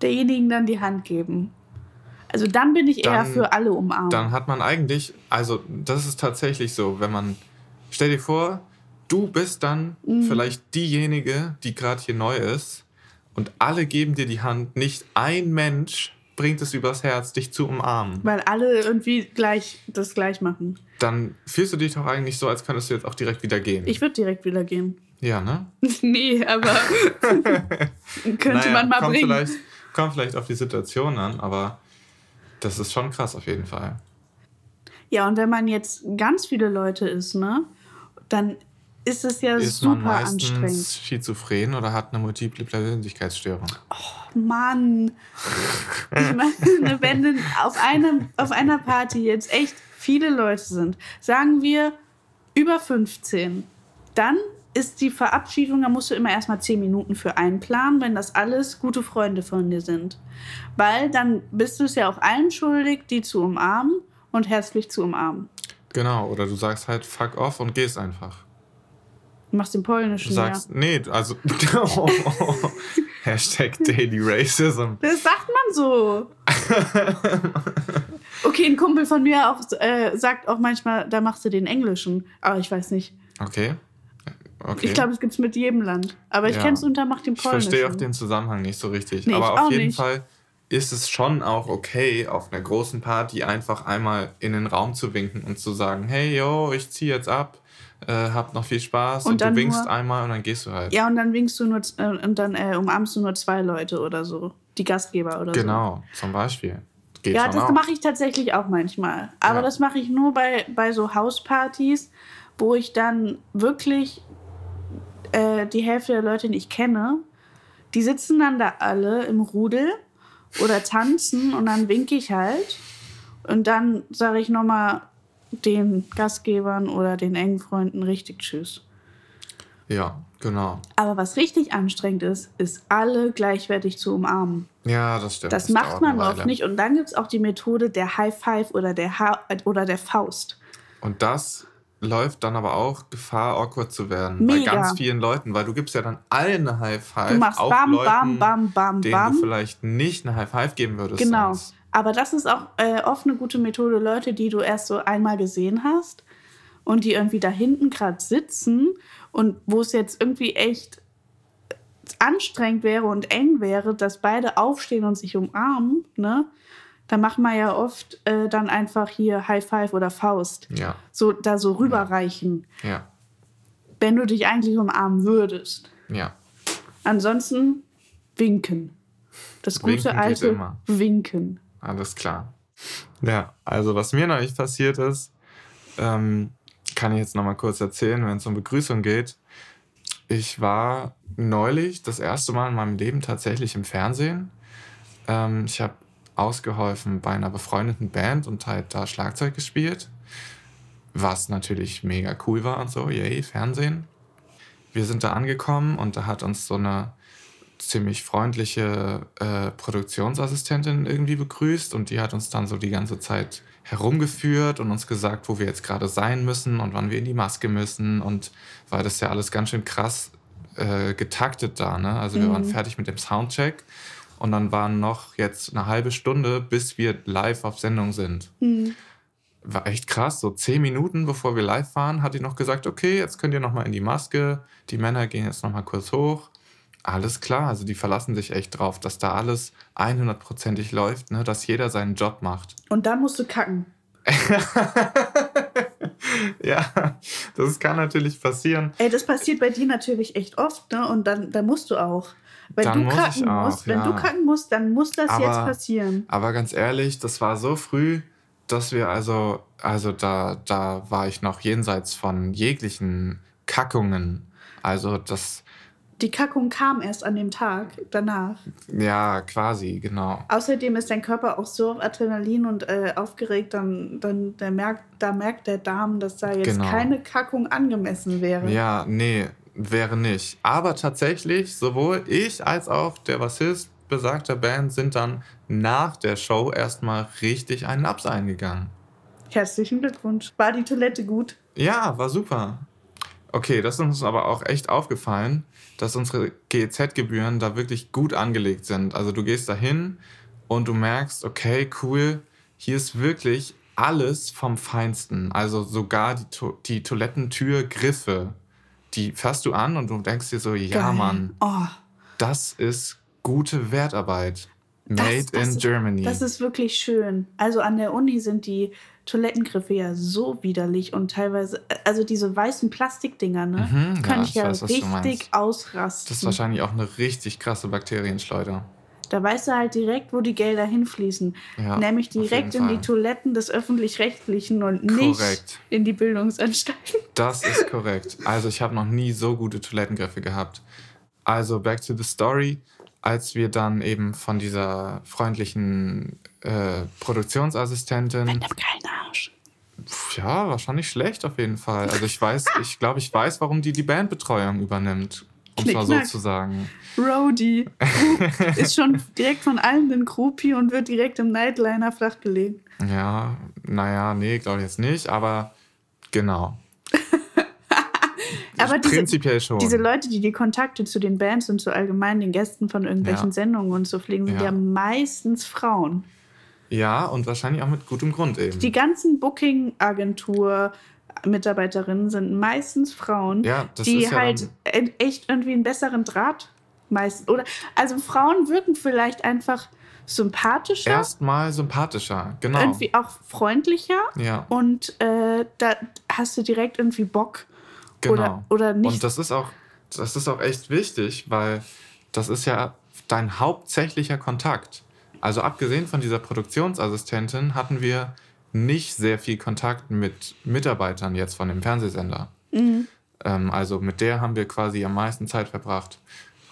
derjenigen dann die Hand geben. Also dann bin ich eher Dann- für alle umarmen. Dann hat man eigentlich, also das ist tatsächlich so, wenn man, stell dir vor, du bist dann Mhm. vielleicht diejenige, die gerade hier neu ist und alle geben dir die Hand, nicht ein Mensch bringt es übers Herz, dich zu umarmen. weil alle irgendwie gleich das gleich machen. Dann fühlst du dich doch eigentlich so, als könntest du jetzt auch direkt wieder gehen. Ich würde direkt wieder gehen. ja, ne? nee, aber könnte Naja, man mal kommt bringen. Vielleicht, kommt vielleicht auf die Situation an, aber das ist schon krass auf jeden Fall. Ja, und wenn man jetzt ganz viele Leute ist, ne, dann ist es ja Ist man super anstrengend. meistens schizophren oder hat eine multiple Persönlichkeitsstörung? Mann. Ich meine, wenn auf, einem, auf einer Party jetzt echt viele Leute sind, sagen wir über 15, dann ist die Verabschiedung, da musst du immer erstmal 10 Minuten für einplanen, wenn das alles gute Freunde von dir sind. Weil dann bist du es ja auch allen schuldig, die zu umarmen und herzlich zu umarmen. Genau, oder du sagst halt fuck off und gehst einfach. Du machst den Du polnischen sagst, ja. nee, also. Hashtag Daily Racism. Das sagt man so. Okay, ein Kumpel von mir auch, äh, sagt auch manchmal, da machst du den Englischen. Aber ich weiß nicht. Okay. Okay. Ich glaube, es gibt es mit jedem Land. Aber ich Ja. kenne es unter Macht den Ich Polnischen. verstehe auch den Zusammenhang nicht so richtig. Nee, Aber ich auf jeden nicht. Fall ist es schon auch okay, auf einer großen Party einfach einmal in den Raum zu winken und zu sagen, hey, yo, ich ziehe jetzt ab, äh, habt noch viel Spaß Und und, du winkst nur- einmal und dann gehst du halt. Ja, und dann winkst du nur äh, und dann äh, umarmst du nur zwei Leute oder so. Die Gastgeber oder so. Genau, zum Beispiel. Geht Ja, das mache ich tatsächlich auch manchmal. Aber Ja. das mache ich nur bei, bei so Hauspartys, wo ich dann wirklich äh, die Hälfte der Leute nicht kenne. Die sitzen dann da alle im Rudel oder tanzen und dann winke ich halt. Und dann sage ich nochmal den Gastgebern oder den engen Freunden richtig Tschüss. Ja, genau. Aber was richtig anstrengend ist, ist alle gleichwertig zu umarmen. Ja, das stimmt. Das dauert macht man oft nicht. Und dann gibt es auch die Methode der High Five oder der, ha oder der Faust. Und das läuft dann aber auch Gefahr, awkward zu werden. Bei Mega. ganz vielen Leuten, weil du gibst ja dann allen eine High Five. Du machst auch bam, Leuten, bam, bam, bam, denen bam. du vielleicht nicht eine High Five geben würdest. Genau. sonst. Aber das ist auch äh, oft eine gute Methode, Leute, die du erst so einmal gesehen hast und die irgendwie da hinten gerade sitzen und wo es jetzt irgendwie echt anstrengend wäre und eng wäre, dass beide aufstehen und sich umarmen, ne? Da macht man ja oft äh, dann einfach hier High Five oder Faust. Ja, So, da so rüberreichen, ja, wenn du dich eigentlich umarmen würdest. ja. Ansonsten winken. Das Winken gute geht alte. Winken. Alles klar. Ja, also was mir neulich passiert ist, ähm, kann ich jetzt nochmal kurz erzählen, wenn es um Begrüßung geht. Ich war neulich das erste Mal in meinem Leben tatsächlich im Fernsehen. Ähm, ich habe ausgeholfen bei einer befreundeten Band und halt da Schlagzeug gespielt, was natürlich mega cool war und so, yay, Fernsehen. Wir sind da angekommen und da hat uns so eine ziemlich freundliche äh, Produktionsassistentin irgendwie begrüßt und die hat uns dann so die ganze Zeit herumgeführt und uns gesagt, wo wir jetzt gerade sein müssen und wann wir in die Maske müssen und weil das ja alles ganz schön krass äh, getaktet da, ne? Also wir Mhm. waren fertig mit dem Soundcheck und dann waren noch jetzt eine halbe Stunde, bis wir live auf Sendung sind. Hm. War echt krass, so zehn Minuten bevor wir live waren, hat die noch gesagt, okay, jetzt könnt ihr noch mal in die Maske, die Männer gehen jetzt noch mal kurz hoch. Alles klar, also die verlassen sich echt drauf, dass da alles 100%ig läuft, ne? dass jeder seinen Job macht. Und dann musst du kacken. ja, das kann natürlich passieren. Ey, das passiert bei dir natürlich echt oft, ne? Und dann, dann musst du auch. Wenn Dann du muss kacken auch, musst, wenn ja. du kacken musst, dann muss das Aber- jetzt passieren. Aber ganz ehrlich, das war so früh, dass wir also, also da, da war ich noch jenseits von jeglichen Kackungen. Also das, Die Kackung kam erst an dem Tag danach. ja, quasi, genau. Außerdem ist dein Körper auch so auf Adrenalin und äh, aufgeregt, dann, dann der merkt, da merkt der Darm, dass da jetzt Genau. keine Kackung angemessen wäre. Ja, nee, wäre nicht. Aber tatsächlich, sowohl ich als auch der Bassist besagter Band sind dann nach der Show erstmal richtig einen Abs eingegangen. Herzlichen Glückwunsch. War die Toilette gut? Ja, war super. Okay, das ist uns aber auch echt aufgefallen, dass unsere GEZ-Gebühren da wirklich gut angelegt sind. Also du gehst da hin und du merkst, okay, cool, hier ist wirklich alles vom Feinsten. Also sogar die, to die Toilettentürgriffe, die fasst du an und du denkst dir so, ja Geil. Mann, Oh, das ist gute Wertarbeit. Das- Made das in ist- Germany. das ist wirklich schön. Also an der Uni sind die Toilettengriffe ja so widerlich und teilweise, also diese weißen Plastikdinger, ne? Mhm, ja, kann ich ich ja weiß, richtig ausrasten. das ist wahrscheinlich auch eine richtig krasse Bakterienschleuder. Da weißt du halt direkt, wo die Gelder hinfließen. Ja, Nämlich direkt in die. Toiletten des Öffentlich-Rechtlichen und nicht Korrekt. in die Bildungsanstalten. Das ist korrekt. Also ich habe noch nie so gute Toilettengriffe gehabt. Also back to the story. Als wir dann eben von dieser freundlichen äh, Produktionsassistentin, Mit einem ja, wahrscheinlich schlecht auf jeden Fall. Also ich weiß, ich glaube, ich weiß, warum die die Bandbetreuung übernimmt, um es mal so zu sagen. Rody ist schon direkt von allen ein Groupie und wird direkt im Nightliner flachgelegt. Ja, naja, nee, glaube ich jetzt nicht, aber genau. Aber diese, Prinzipiell schon. diese Leute, die die Kontakte zu den Bands und zu allgemein den Gästen von irgendwelchen Ja. Sendungen und so pflegen, sind Ja. ja meistens Frauen. Ja, und wahrscheinlich auch mit gutem Grund eben. Die ganzen Booking-Agentur-Mitarbeiterinnen sind meistens Frauen, Ja, die ja halt echt irgendwie einen besseren Draht meisten. Oder also Frauen wirken vielleicht einfach sympathischer, Erstmal sympathischer, genau. irgendwie auch freundlicher Ja, und äh, da hast du direkt irgendwie Bock genau. oder, oder nicht. Und das ist auch, das ist auch echt wichtig, weil das ist ja dein hauptsächlicher Kontakt. Also abgesehen von dieser Produktionsassistentin hatten wir nicht sehr viel Kontakt mit Mitarbeitern jetzt von dem Fernsehsender. Mhm. Ähm, also mit der haben wir quasi am meisten Zeit verbracht,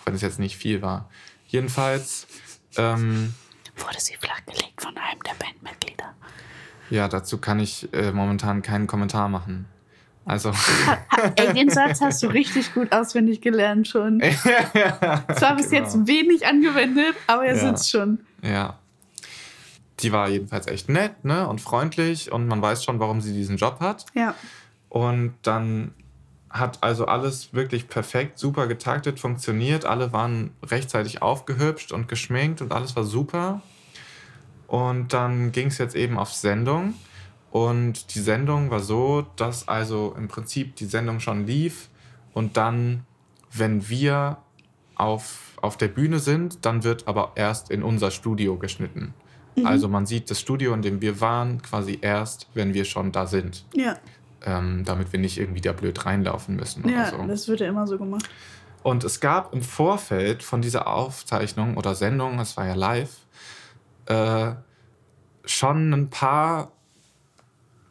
wenn es jetzt nicht viel war. Jedenfalls, ähm, Wurde sie flachgelegt von einem der Bandmitglieder. ja, dazu kann ich äh, momentan keinen Kommentar machen. Also, Ey, den Satz hast du richtig gut auswendig gelernt schon. Zwar bis Genau. jetzt wenig angewendet, aber er Ja. sitzt schon. Ja. Die war jedenfalls echt nett ne? und freundlich und man weiß schon, warum sie diesen Job hat. Ja. Und dann hat also alles wirklich perfekt, super getaktet, funktioniert. Alle waren rechtzeitig aufgehübscht und geschminkt und alles war super. Und dann ging es jetzt eben auf Sendung. Und die Sendung war so, dass also im Prinzip die Sendung schon lief. Und dann, wenn wir auf, auf der Bühne sind, dann wird aber erst in unser Studio geschnitten. Also man sieht das Studio, in dem wir waren, quasi erst, wenn wir schon da sind. Ja, Ähm, damit wir nicht irgendwie da blöd reinlaufen müssen ja oder so. das wird ja immer so gemacht. Und es gab im Vorfeld von dieser Aufzeichnung oder Sendung, es war ja live, äh, schon ein paar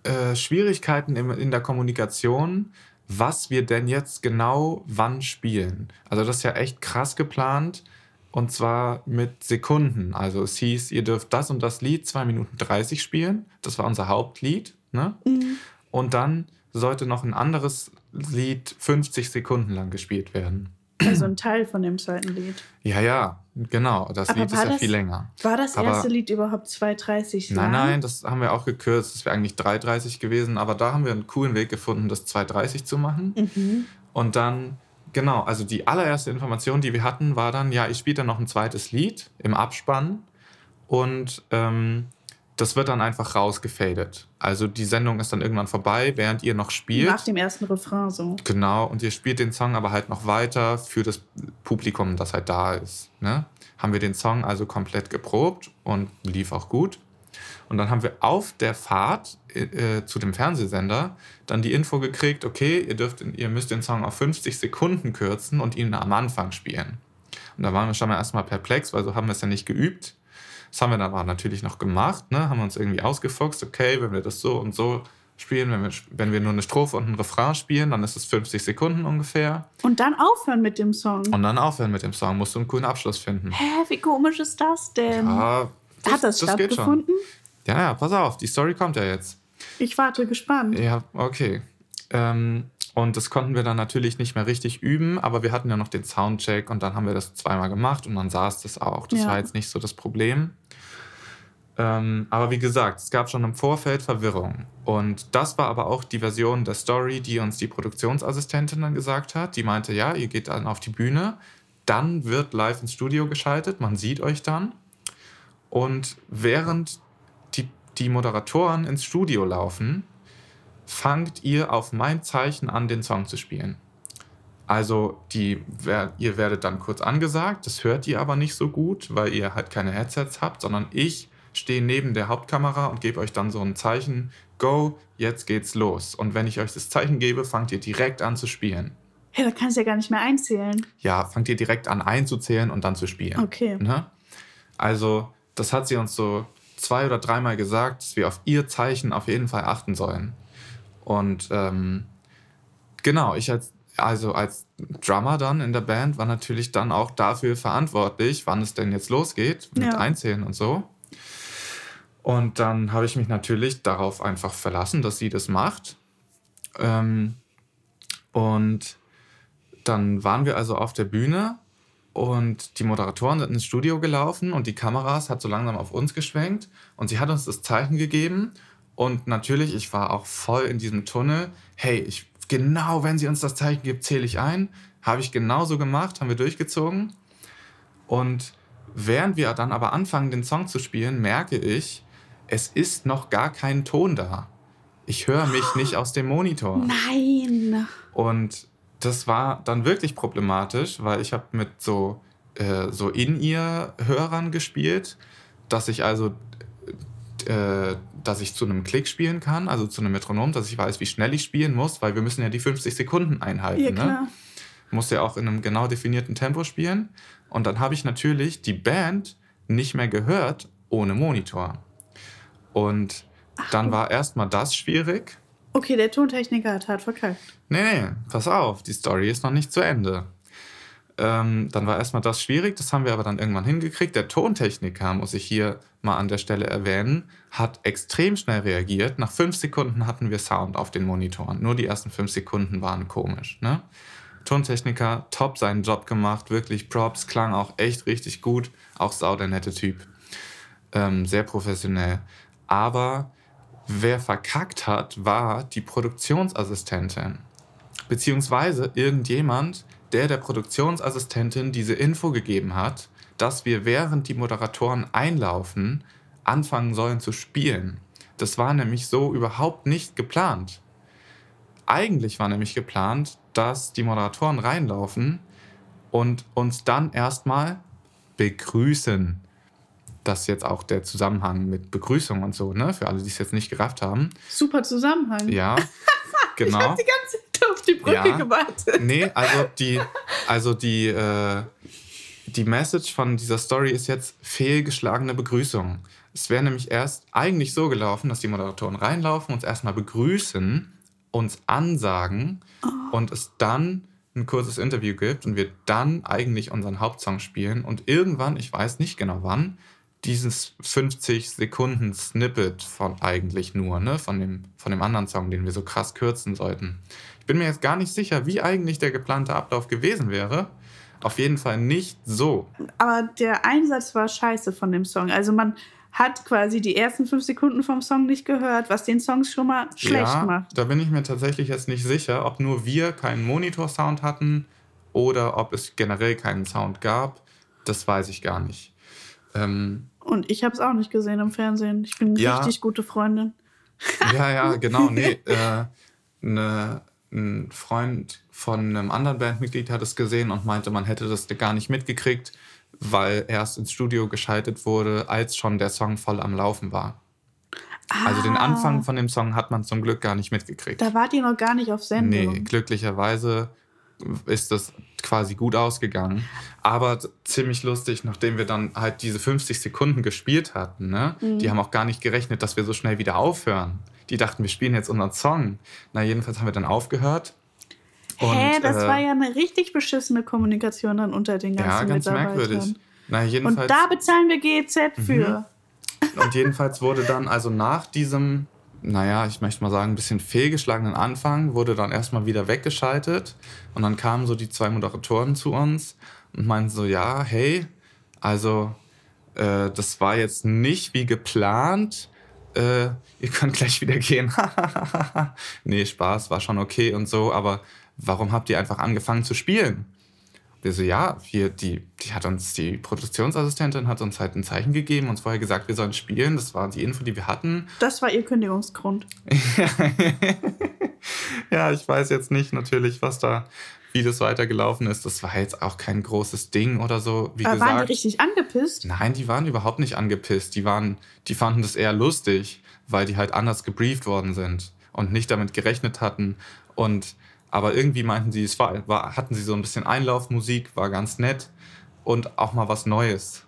äh, Schwierigkeiten im, in der Kommunikation, was wir denn jetzt genau wann spielen. Also das ist ja echt krass geplant und zwar mit Sekunden. Also es hieß, ihr dürft das und das Lied 2 Minuten 30 spielen. Das war unser Hauptlied. Ne? Und dann sollte noch ein anderes Lied 50 Sekunden lang gespielt werden. Also ein Teil von dem zweiten Lied. Ja, ja, genau. Das Aber Lied ist ja das- viel länger. War das Aber- erste Lied überhaupt 2,30 Nein, lang? nein, das haben wir auch gekürzt. Das wäre eigentlich 3,30 gewesen, aber da haben wir einen coolen Weg gefunden, das 2,30 zu machen. Mhm. Und dann, genau, also die allererste Information, die wir hatten, war dann, ja, ich spiele dann noch ein zweites Lied im Abspann und ähm, das wird dann einfach rausgefadet. Also die Sendung ist dann irgendwann vorbei, während ihr noch spielt. Nach dem ersten Refrain so. Genau, und ihr spielt den Song aber halt noch weiter für das Publikum, das halt da ist. Ne? Haben wir den Song also komplett geprobt und lief auch gut. Und dann haben wir auf der Fahrt äh, zu dem Fernsehsender dann die Info gekriegt, okay, ihr, dürft, ihr müsst den Song auf 50 Sekunden kürzen und ihn am Anfang spielen. Und da waren wir schon mal erstmal perplex, weil so haben wir es ja nicht geübt. Das haben wir dann aber natürlich noch gemacht, ne? haben uns irgendwie ausgefuchst, okay, wenn wir das so und so spielen, wenn wir, wenn wir nur eine Strophe und einen Refrain spielen, dann ist es 50 Sekunden ungefähr. Und dann aufhören mit dem Song. Und dann aufhören mit dem Song, musst du einen coolen Abschluss finden. Hä, wie komisch ist das denn? Ja, Hat das, schon. stattgefunden? Ja, ja, pass auf, die Story kommt ja jetzt. Ich warte gespannt. Ja, okay. Ähm, und das konnten wir dann natürlich nicht mehr richtig üben, aber wir hatten ja noch den Soundcheck und dann haben wir das zweimal gemacht und dann saß das auch. Das Ja. war jetzt nicht so das Problem. Ähm, aber wie gesagt, es gab schon im Vorfeld Verwirrung. Und das war aber auch die Version der Story, die uns die Produktionsassistentin dann gesagt hat. Die meinte, ja, ihr geht dann auf die Bühne, dann wird live ins Studio geschaltet, man sieht euch dann. Und während die, die Moderatoren ins Studio laufen, fangt ihr auf mein Zeichen an, den Song zu spielen. Also die, ihr werdet dann kurz angesagt, das hört ihr aber nicht so gut, weil ihr halt keine Headsets habt, sondern ich stehe neben der Hauptkamera und gebe euch dann so ein Zeichen, go, jetzt geht's los. Und wenn ich euch das Zeichen gebe, fangt ihr direkt an zu spielen. Hey, da kannst du ja gar nicht mehr einzählen. Ja, fangt ihr direkt an einzuzählen und dann zu spielen. Okay. Ne? Also, das hat sie uns so zwei oder dreimal gesagt, dass wir auf ihr Zeichen auf jeden Fall achten sollen. Und ähm, genau, ich als, also als Drummer dann in der Band war natürlich dann auch dafür verantwortlich, wann es denn jetzt losgeht mit Ja. Einzählen und so. Und dann habe ich mich natürlich darauf einfach verlassen, dass sie das macht. Ähm, und dann waren wir also auf der Bühne und die Moderatoren sind ins Studio gelaufen und die Kameras hat so langsam auf uns geschwenkt und sie hat uns das Zeichen gegeben und natürlich, ich war auch voll in diesem Tunnel. Hey, ich, genau wenn sie uns das Zeichen gibt, zähle ich ein. Habe ich genauso gemacht, haben wir durchgezogen. Und während wir dann aber anfangen, den Song zu spielen, merke ich, es ist noch gar kein Ton da. Ich höre mich nicht aus dem Monitor. Nein. Und das war dann wirklich problematisch, weil ich habe mit so, äh, so In-Ear-Hörern gespielt, dass ich also äh, dass ich zu einem Klick spielen kann, also zu einem Metronom, dass ich weiß, wie schnell ich spielen muss, weil wir müssen ja die 50 Sekunden einhalten. Ja, ne? klar. muss ja auch in einem genau definierten Tempo spielen. Und dann habe ich natürlich die Band nicht mehr gehört ohne Monitor. Und dann war erstmal das schwierig. Okay, der Tontechniker hat hart verkackt. Nee, nee, pass auf, die Story ist noch nicht zu Ende. Ähm, dann war erstmal das schwierig, das haben wir aber dann irgendwann hingekriegt. Der Tontechniker, muss ich hier mal an der Stelle erwähnen, hat extrem schnell reagiert. Nach fünf Sekunden hatten wir Sound auf den Monitoren. Nur die ersten fünf Sekunden waren komisch. Ne? Tontechniker, top seinen Job gemacht, wirklich Props, klang auch echt richtig gut. Auch sau der nette Typ. Ähm, sehr professionell. Aber wer verkackt hat, war die Produktionsassistentin. Beziehungsweise irgendjemand, der der Produktionsassistentin diese Info gegeben hat, dass wir während die Moderatoren einlaufen, anfangen sollen zu spielen. Das war nämlich so überhaupt nicht geplant. Eigentlich war nämlich geplant, dass die Moderatoren reinlaufen und uns dann erstmal begrüßen. Das ist jetzt auch der Zusammenhang mit Begrüßung und so, ne? Für alle, die es jetzt nicht gerafft haben. Super Zusammenhang. Ja, genau. Ich hab die ganze Zeit auf die Brücke Ja. gewartet. Nee, also die, also die, äh, die Message von dieser Story ist jetzt fehlgeschlagene Begrüßung. Es wäre nämlich erst eigentlich so gelaufen, dass die Moderatoren reinlaufen, uns erstmal begrüßen, uns ansagen und es dann ein kurzes Interview gibt und wir dann eigentlich unseren Hauptsong spielen und irgendwann, ich weiß nicht genau wann, dieses 50 Sekunden Snippet von eigentlich nur, ne, von dem, von dem anderen Song, den wir so krass kürzen sollten. Ich bin mir jetzt gar nicht sicher, wie eigentlich der geplante Ablauf gewesen wäre. Auf jeden Fall nicht so. Aber der Einsatz war scheiße von dem Song. Also man hat quasi die ersten fünf Sekunden vom Song nicht gehört, was den Song schon mal schlecht ja, macht. Da bin ich mir tatsächlich jetzt nicht sicher, ob nur wir keinen Monitor-Sound hatten oder ob es generell keinen Sound gab. Das weiß ich gar nicht. Ähm, Und ich habe es auch nicht gesehen im Fernsehen. Ich bin Ja. richtig gute Freundin. Ja, ja, genau. Nee, äh, ne, ein Freund von einem anderen Bandmitglied hat es gesehen und meinte, man hätte das gar nicht mitgekriegt, weil erst ins Studio geschaltet wurde, als schon der Song voll am Laufen war. Also den Ah, Anfang von dem Song hat man zum Glück gar nicht mitgekriegt. Da wart ihr noch gar nicht auf Sendung. Nee, glücklicherweise ist das quasi gut ausgegangen. Aber ziemlich lustig, nachdem wir dann halt diese 50 Sekunden gespielt hatten, ne? Mhm. Die haben auch gar nicht gerechnet, dass wir so schnell wieder aufhören. Die dachten, wir spielen jetzt unseren Song. Na, jedenfalls haben wir dann aufgehört. Hä, das äh, war ja eine richtig beschissene Kommunikation dann unter den ganzen ja, ganz Mitarbeitern. merkwürdig. Na, Und jedenfalls, da bezahlen wir GEZ Mhm. für. und jedenfalls wurde dann, also nach diesem, naja, ich möchte mal sagen, ein bisschen fehlgeschlagenen Anfang, wurde dann erstmal wieder weggeschaltet. Und dann kamen so die zwei Moderatoren zu uns und meinten so, ja, hey, also äh, das war jetzt nicht wie geplant. Äh, ihr könnt gleich wieder gehen. nee, Spaß, war schon okay und so, aber warum habt ihr einfach angefangen zu spielen? Wir so, ja, hier, die, die hat uns, die Produktionsassistentin hat uns halt ein Zeichen gegeben, uns vorher gesagt, wir sollen spielen. Das war die Info, die wir hatten. Das war ihr Kündigungsgrund. ja, ich weiß jetzt nicht natürlich, was da, wie das weitergelaufen ist. Das war jetzt auch kein großes Ding oder so. Wie Aber waren die gesagt, richtig angepisst? Nein, die waren überhaupt nicht angepisst. Die, waren, die fanden das eher lustig, weil die halt anders gebrieft worden sind und nicht damit gerechnet hatten. Und aber irgendwie meinten sie, es war, war, hatten sie so ein bisschen Einlaufmusik, war ganz nett und auch mal was Neues.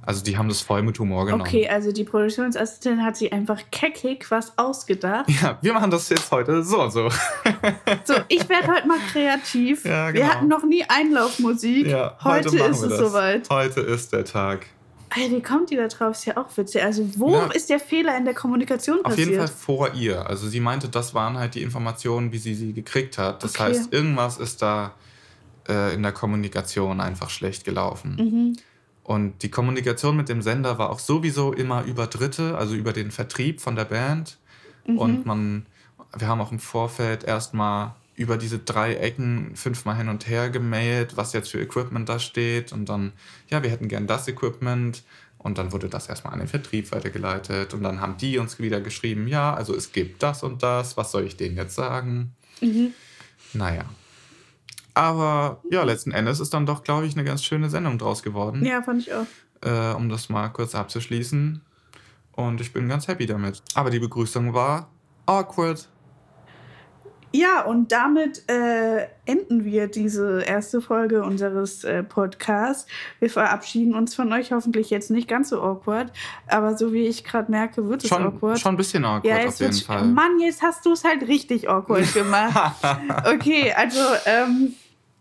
Also die haben das voll mit Humor genommen. Okay, also die Produktionsassistentin hat sich einfach keckig was ausgedacht. Ja, wir machen das jetzt heute so und so. So, ich werde heute mal kreativ. Ja, Wir genau. hatten noch nie Einlaufmusik. heute machen ist wir es das. soweit. Heute ist der Tag. Wie kommt die da drauf? Ist ja auch witzig. Also, wo Ja. ist der Fehler in der Kommunikation Auf passiert? jeden Fall vor ihr. Also sie meinte, das waren halt die Informationen, wie sie sie gekriegt hat. Das Okay. heißt, irgendwas ist da äh, in der Kommunikation einfach schlecht gelaufen. Mhm. Und die Kommunikation mit dem Sender war auch sowieso immer über Dritte, also über den Vertrieb von der Band. Mhm. Und man, wir haben auch im Vorfeld erstmal über diese drei Ecken fünfmal hin und her gemailt, was jetzt für Equipment da steht. Und dann, ja, wir hätten gern das Equipment. Und dann wurde das erstmal an den Vertrieb weitergeleitet. Und dann haben die uns wieder geschrieben, ja, also es gibt das und das. Was soll ich denen jetzt sagen? Mhm. Naja. Aber ja, letzten Endes ist dann doch, glaube ich, eine ganz schöne Sendung draus geworden Ja, fand ich auch. äh, um das mal kurz abzuschließen. Und ich bin ganz happy damit. Aber die Begrüßung war awkward. Ja, und damit äh, enden wir diese erste Folge unseres äh, Podcasts. Wir verabschieden uns von euch hoffentlich jetzt nicht ganz so awkward, aber so wie ich gerade merke, wird es Schon, awkward. schon ein bisschen awkward ja, auf jeden Fall. Mann, jetzt hast du es halt richtig awkward gemacht. okay, also, ähm,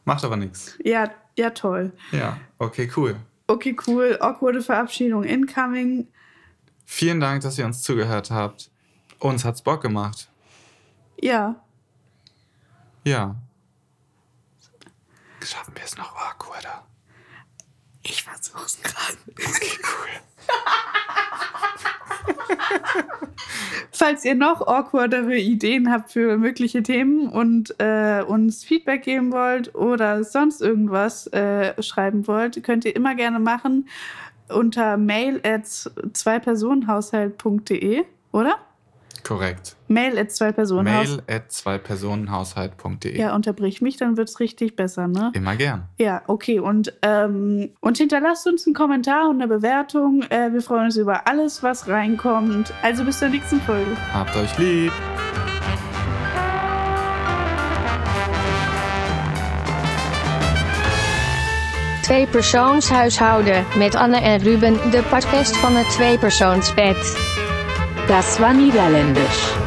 Macht aber nichts. ja, ja, toll. Ja, okay, cool. Okay, cool. Awkwarde Verabschiedung incoming. Vielen Dank, dass ihr uns zugehört habt. Uns hat's Bock gemacht. Ja. Ja. Schaffen wir es noch awkwarder? Ich versuch's gerade. Okay, cool. Falls ihr noch awkwardere Ideen habt für mögliche Themen und äh, uns Feedback geben wollt oder sonst irgendwas äh, schreiben wollt, könnt ihr immer gerne machen unter mail at zweipersonenhaushalt.de, oder? Korrekt. Mail at zweipersonenhaushalt. Mail at zweipersonenhaushalt.de. Ja, unterbrich mich, dann wird's richtig besser, ne? Immer gern. Ja, okay. Und, ähm, und hinterlasst uns einen Kommentar und eine Bewertung. Äh, wir freuen uns über alles, was reinkommt. Also bis zur nächsten Folge. Habt euch lieb. Twee persoonshuishouden met Anne en Ruben, de podcast van het tweepersoonsbed. Das war niederländisch.